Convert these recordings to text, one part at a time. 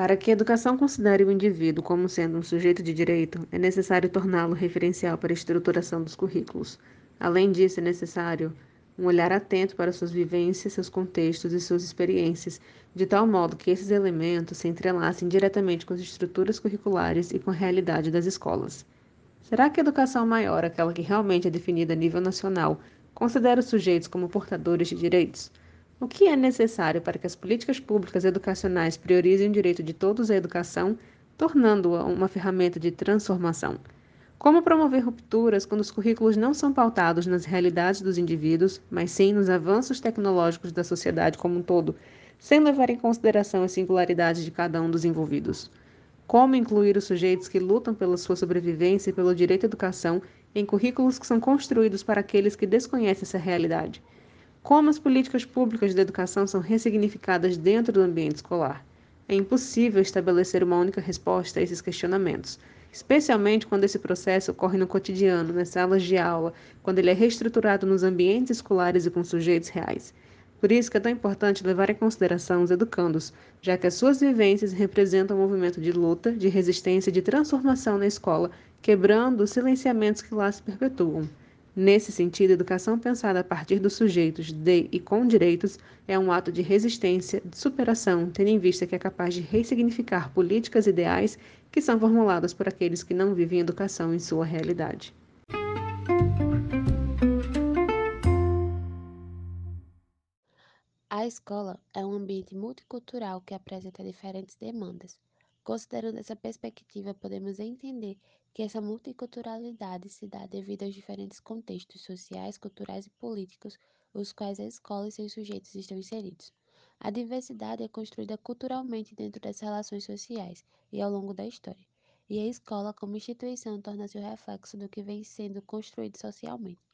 Para que a educação considere o indivíduo como sendo um sujeito de direito, é necessário torná-lo referencial para a estruturação dos currículos. Além disso, é necessário um olhar atento para suas vivências, seus contextos e suas experiências, de tal modo que esses elementos se entrelacem diretamente com as estruturas curriculares e com a realidade das escolas. Será que a educação maior, aquela que realmente é definida a nível nacional, considera os sujeitos como portadores de direitos? O que é necessário para que as políticas públicas educacionais priorizem o direito de todos à educação, tornando-a uma ferramenta de transformação? Como promover rupturas quando os currículos não são pautados nas realidades dos indivíduos, mas sim nos avanços tecnológicos da sociedade como um todo, sem levar em consideração as singularidades de cada um dos envolvidos? Como incluir os sujeitos que lutam pela sua sobrevivência e pelo direito à educação em currículos que são construídos para aqueles que desconhecem essa realidade? Como as políticas públicas de educação são ressignificadas dentro do ambiente escolar? É impossível estabelecer uma única resposta a esses questionamentos, especialmente quando esse processo ocorre no cotidiano, nas salas de aula, quando ele é reestruturado nos ambientes escolares e com sujeitos reais. Por isso que é tão importante levar em consideração os educandos, já que as suas vivências representam um movimento de luta, de resistência e de transformação na escola, quebrando os silenciamentos que lá se perpetuam. Nesse sentido, a educação pensada a partir dos sujeitos de e com direitos é um ato de resistência, de superação, tendo em vista que é capaz de ressignificar políticas ideais que são formuladas por aqueles que não vivem educação em sua realidade. A escola é um ambiente multicultural que apresenta diferentes demandas. Considerando essa perspectiva, podemos entender que essa multiculturalidade se dá devido aos diferentes contextos sociais, culturais e políticos os quais a escola e seus sujeitos estão inseridos. A diversidade é construída culturalmente dentro das relações sociais e ao longo da história, e a escola, como instituição, torna-se o reflexo do que vem sendo construído socialmente.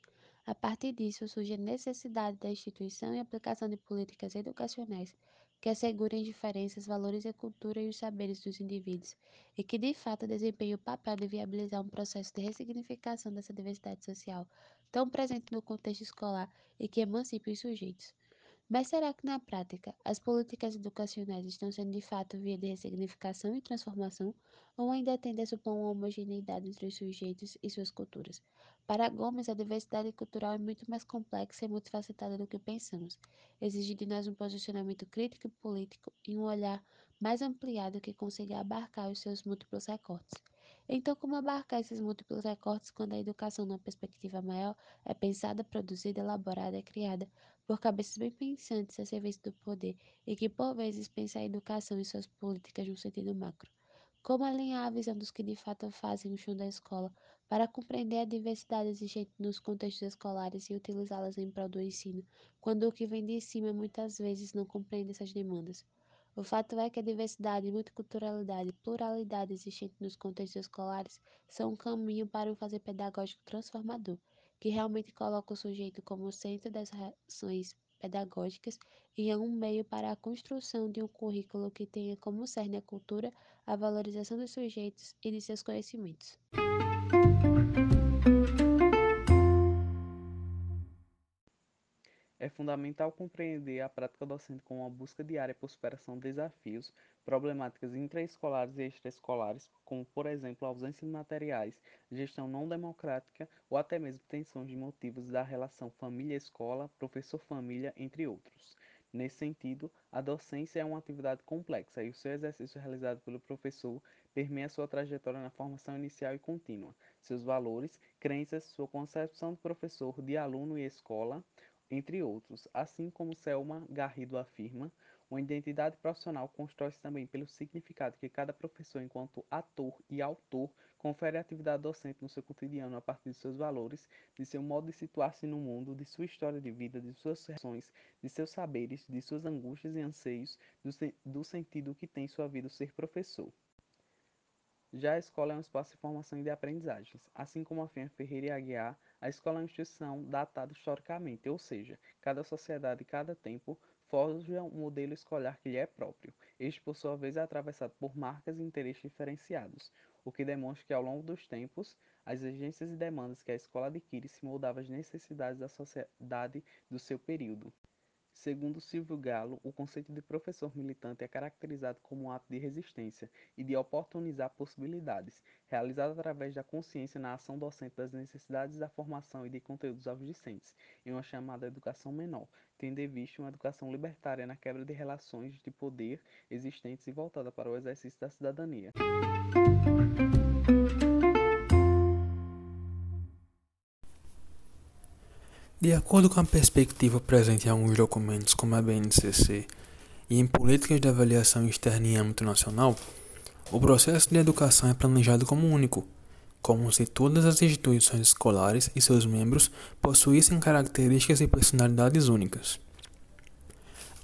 A partir disso, surge a necessidade da instituição e aplicação de políticas educacionais que assegurem diferenças, valores e cultura e os saberes dos indivíduos, e que de fato desempenhem o papel de viabilizar um processo de ressignificação dessa diversidade social tão presente no contexto escolar e que emancipe os sujeitos. Mas será que na prática as políticas educacionais estão sendo de fato via de ressignificação e transformação, ou ainda tendem a supor uma homogeneidade entre os sujeitos e suas culturas? Para Gomes, a diversidade cultural é muito mais complexa e multifacetada do que pensamos, exige de nós um posicionamento crítico e político e um olhar mais ampliado que consiga abarcar os seus múltiplos recortes. Então, como abarcar esses múltiplos recortes quando a educação, numa perspectiva maior, é pensada, produzida, elaborada e criada por cabeças bem pensantes a serviço do poder e que por vezes pensa a educação e suas políticas no sentido macro. Como alinhar a visão dos que de fato fazem o chão da escola para compreender a diversidade existente nos contextos escolares e utilizá-las em prol do ensino, quando o que vem de cima muitas vezes não compreende essas demandas. O fato é que a diversidade, multiculturalidade e pluralidade existente nos contextos escolares são um caminho para um fazer pedagógico transformador que realmente coloca o sujeito como centro das ações pedagógicas e é um meio para a construção de um currículo que tenha como cerne a cultura, a valorização dos sujeitos e de seus conhecimentos. Fundamental compreender a prática docente como uma busca diária por superação de desafios, problemáticas intraescolares e extraescolares, como, por exemplo, ausência de materiais, gestão não democrática ou até mesmo tensões de motivos da relação família-escola, professor-família, entre outros. Nesse sentido, a docência é uma atividade complexa e o seu exercício realizado pelo professor permeia sua trajetória na formação inicial e contínua, seus valores, crenças, sua concepção de professor, de aluno e escola, entre outros. Assim como Selma Garrido afirma, uma identidade profissional constrói-se também pelo significado que cada professor, enquanto ator e autor, confere à atividade docente no seu cotidiano a partir de seus valores, de seu modo de situar-se no mundo, de sua história de vida, de suas reações, de seus saberes, de suas angústias e anseios, do, do sentido que tem sua vida ser professor. Já a escola é um espaço de formação e de aprendizagens. Assim como afirma Ferreira e Aguiar, a escola é uma instituição datada historicamente, ou seja, cada sociedade e cada tempo forja um modelo escolar que lhe é próprio. Este, por sua vez, é atravessado por marcas e interesses diferenciados, o que demonstra que, ao longo dos tempos, as exigências e demandas que a escola adquire se moldavam às necessidades da sociedade do seu período. Segundo Silvio Galo, o conceito de professor militante é caracterizado como um ato de resistência e de oportunizar possibilidades, realizado através da consciência na ação docente das necessidades da formação e de conteúdos aos discentes, em uma chamada educação menor, tendo em vista uma educação libertária na quebra de relações de poder existentes e voltada para o exercício da cidadania. De acordo com a perspectiva presente em alguns documentos, como a BNCC, e em políticas de avaliação externa em âmbito nacional, o processo de educação é planejado como único, como se todas as instituições escolares e seus membros possuíssem características e personalidades únicas.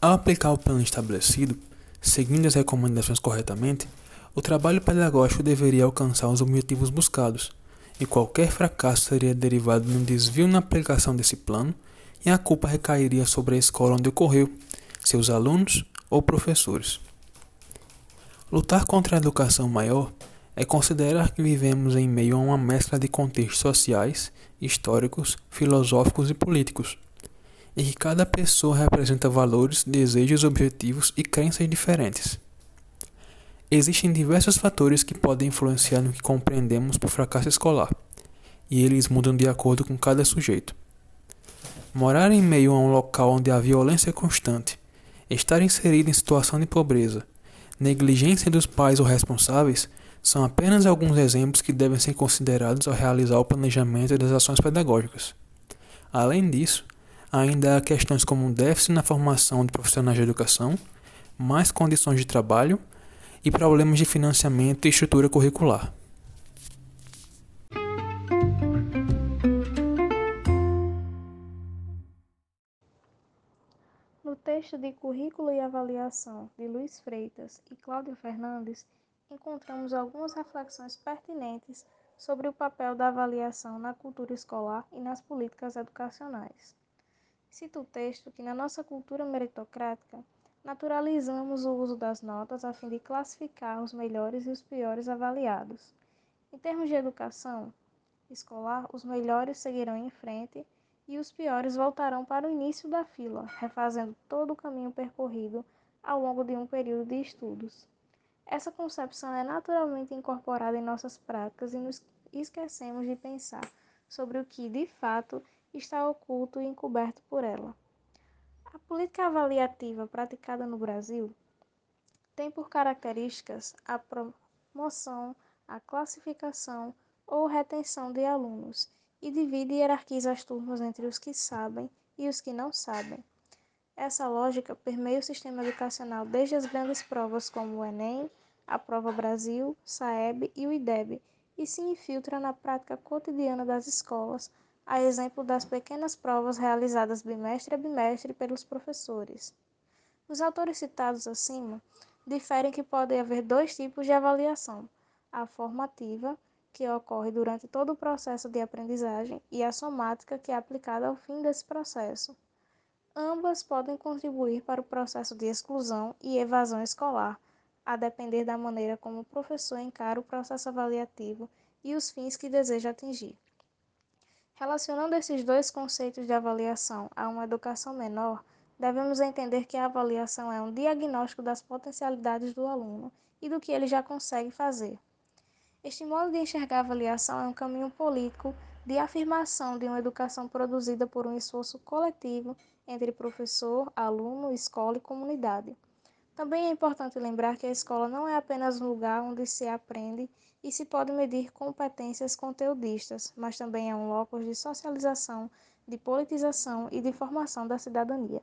Ao aplicar o plano estabelecido, seguindo as recomendações corretamente, o trabalho pedagógico deveria alcançar os objetivos buscados e qualquer fracasso seria derivado de um desvio na aplicação desse plano e a culpa recairia sobre a escola onde ocorreu, seus alunos ou professores. Lutar contra a educação maior é considerar que vivemos em meio a uma mescla de contextos sociais, históricos, filosóficos e políticos, e que cada pessoa representa valores, desejos, objetivos e crenças diferentes. Existem diversos fatores que podem influenciar no que compreendemos por fracasso escolar, e eles mudam de acordo com cada sujeito. Morar em meio a um local onde há violência é constante, estar inserido em situação de pobreza, negligência dos pais ou responsáveis são apenas alguns exemplos que devem ser considerados ao realizar o planejamento das ações pedagógicas. Além disso, ainda há questões como déficit na formação de profissionais de educação, mais condições de trabalho e problemas de financiamento e estrutura curricular. No texto de Currículo e Avaliação de Luiz Freitas e Cláudio Fernandes, encontramos algumas reflexões pertinentes sobre o papel da avaliação na cultura escolar e nas políticas educacionais. Cito o texto que, na nossa cultura meritocrática, naturalizamos o uso das notas a fim de classificar os melhores e os piores avaliados. Em termos de educação escolar, os melhores seguirão em frente e os piores voltarão para o início da fila, refazendo todo o caminho percorrido ao longo de um período de estudos. Essa concepção é naturalmente incorporada em nossas práticas e nos esquecemos de pensar sobre o que, de fato, está oculto e encoberto por ela. A política avaliativa praticada no Brasil tem por características a promoção, a classificação ou retenção de alunos e divide e hierarquiza as turmas entre os que sabem e os que não sabem. Essa lógica permeia o sistema educacional desde as grandes provas como o Enem, a Prova Brasil, SAEB e o IDEB, e se infiltra na prática cotidiana das escolas, a exemplo das pequenas provas realizadas bimestre a bimestre pelos professores. Os autores citados acima diferem que pode haver dois tipos de avaliação: a formativa, que ocorre durante todo o processo de aprendizagem, e a somática, que é aplicada ao fim desse processo. Ambas podem contribuir para o processo de exclusão e evasão escolar, a depender da maneira como o professor encara o processo avaliativo e os fins que deseja atingir. Relacionando esses dois conceitos de avaliação a uma educação menor, devemos entender que a avaliação é um diagnóstico das potencialidades do aluno e do que ele já consegue fazer. Este modo de enxergar a avaliação é um caminho político de afirmação de uma educação produzida por um esforço coletivo entre professor, aluno, escola e comunidade. Também é importante lembrar que a escola não é apenas um lugar onde se aprende e se pode medir competências conteudistas, mas também é um locus de socialização, de politização e de formação da cidadania.